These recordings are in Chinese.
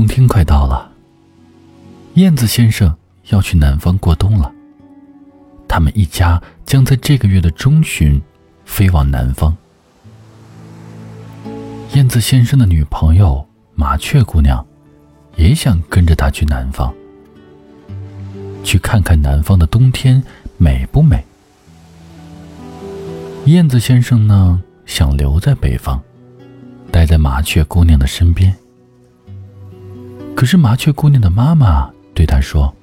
冬天快到了，燕子先生要去南方过冬了。他们一家将在这个月的中旬飞往南方。燕子先生的女朋友麻雀姑娘也想跟着他去南方，去看看南方的冬天美不美。燕子先生呢，想留在北方，待在麻雀姑娘的身边。可是麻雀姑娘的妈妈对她说。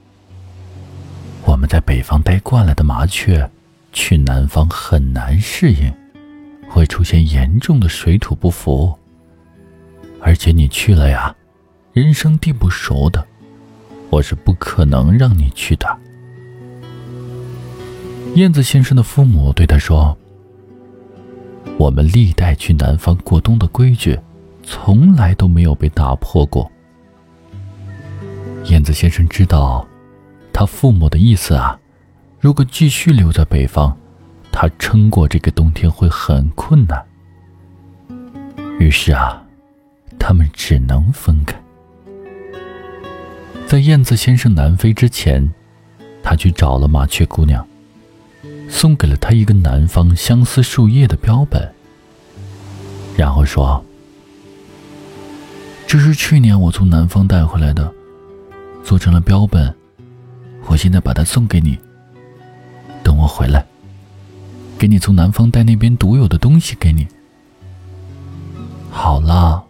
我们在北方待惯了的麻雀，去南方很难适应，会出现严重的水土不服。而且你去了呀，人生地不熟的，我是不可能让你去的。燕子先生的父母对他说：“我们历代去南方过冬的规矩，从来都没有被打破过。”燕子先生知道。他父母的意思啊，如果继续留在北方，他撑过这个冬天会很困难。于是啊，他们只能分开。在燕子先生南飞之前，他去找了麻雀姑娘，送给了她一个南方相思树叶的标本，然后说：“这是去年我从南方带回来的，做成了标本。”我现在把它送给你。等我回来，给你从南方带那边独有的东西给你。好了，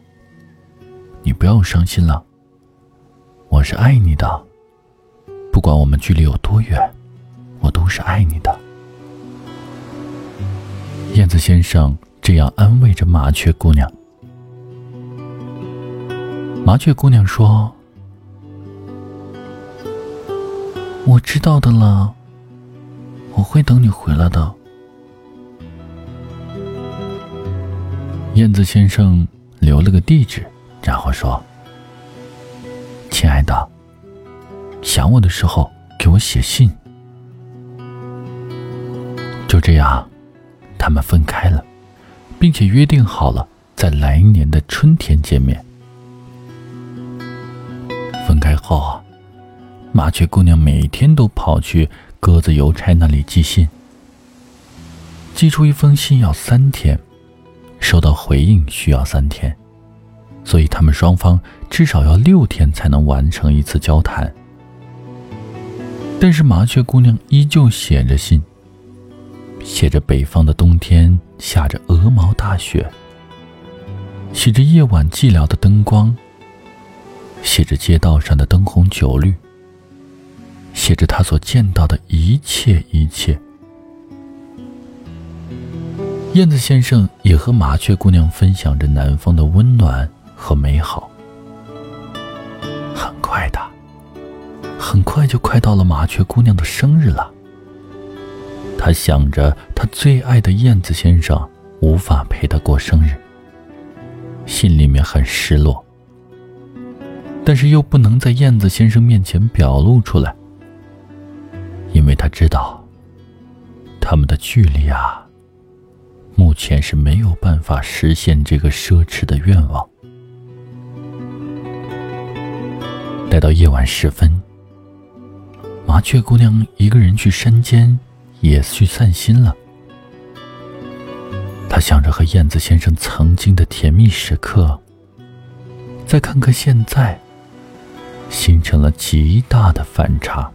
你不要伤心了。我是爱你的，不管我们距离有多远，我都是爱你的。燕子先生这样安慰着麻雀姑娘。麻雀姑娘说。我知道的了，我会等你回来的。燕子先生留了个地址，然后说：“亲爱的，想我的时候给我写信。”就这样，他们分开了，并且约定好了在来年的春天见面。分开后啊。麻雀姑娘每天都跑去鸽子邮差那里寄信，寄出一封信要三天，收到回应需要三天，所以他们双方至少要六天才能完成一次交谈。但是麻雀姑娘依旧写着信，写着北方的冬天下着鹅毛大雪，写着夜晚寂寥的灯光，写着街道上的灯红酒绿。写着他所见到的一切一切。燕子先生也和麻雀姑娘分享着南方的温暖和美好。很快的，很快就快到了麻雀姑娘的生日了。他想着他最爱的燕子先生无法陪他过生日，心里面很失落，但是又不能在燕子先生面前表露出来。因为他知道，他们的距离啊，目前是没有办法实现这个奢侈的愿望。待到夜晚时分，麻雀姑娘一个人去山间也去散心了。她想着和燕子先生曾经的甜蜜时刻，再看看现在，形成了极大的反差。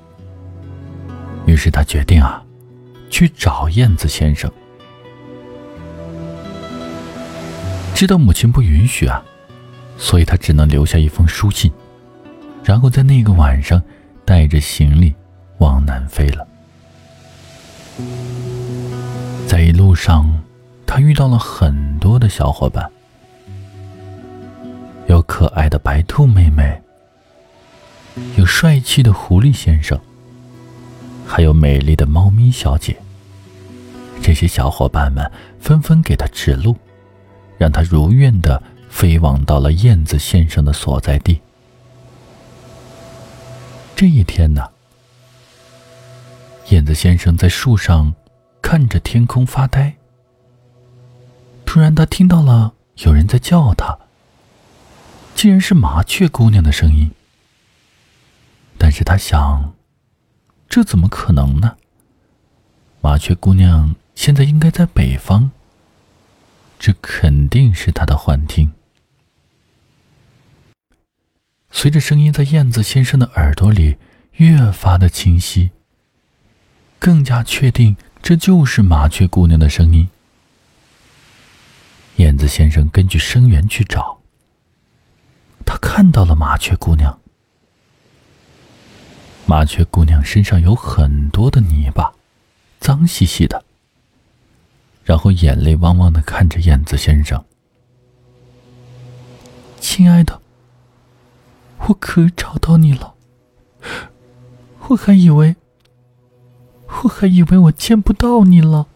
于是他决定啊，去找燕子先生。知道母亲不允许啊，所以他只能留下一封书信，然后在那个晚上带着行李往南飞了。在一路上，他遇到了很多的小伙伴，有可爱的白兔妹妹，有帅气的狐狸先生。还有美丽的猫咪小姐。这些小伙伴们纷纷给他指路，让他如愿的飞往到了燕子先生的所在地。这一天呢，燕子先生在树上看着天空发呆。突然，他听到了有人在叫他。竟然是麻雀姑娘的声音。但是他想，这怎么可能呢？麻雀姑娘现在应该在北方，这肯定是他的幻听。随着声音在燕子先生的耳朵里越发的清晰，更加确定这就是麻雀姑娘的声音。燕子先生根据声源去找，他看到了麻雀姑娘。麻雀姑娘身上有很多的泥巴，脏兮兮的，然后眼泪汪汪的看着燕子先生：“亲爱的。”我可找到你了，我还以为，我还以为我见不到你了。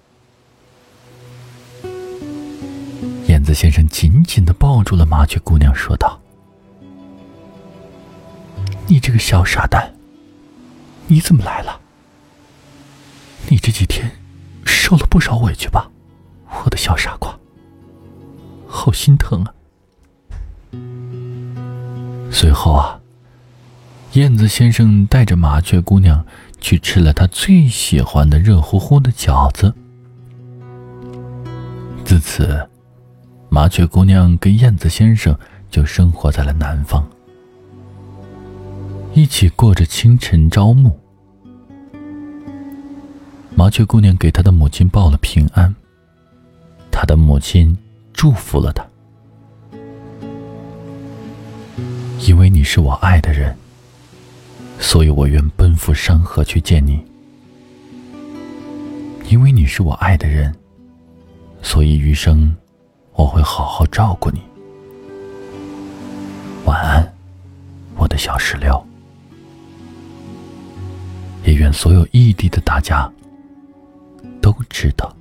燕子先生紧紧的抱住了麻雀姑娘，说道：“你这个小傻蛋，你怎么来了？你这几天受了不少委屈吧，我的小傻瓜，好心疼啊。”随后啊，燕子先生带着麻雀姑娘去吃了他最喜欢的热乎乎的饺子。自此，麻雀姑娘跟燕子先生就生活在了南方，一起过着清晨朝暮。麻雀姑娘给她的母亲报了平安，她的母亲祝福了她。因为你是我爱的人，所以我愿奔赴山河去见你。因为你是我爱的人，所以余生我会好好照顾你。晚安，我的小石榴。也愿所有异地的大家都知道。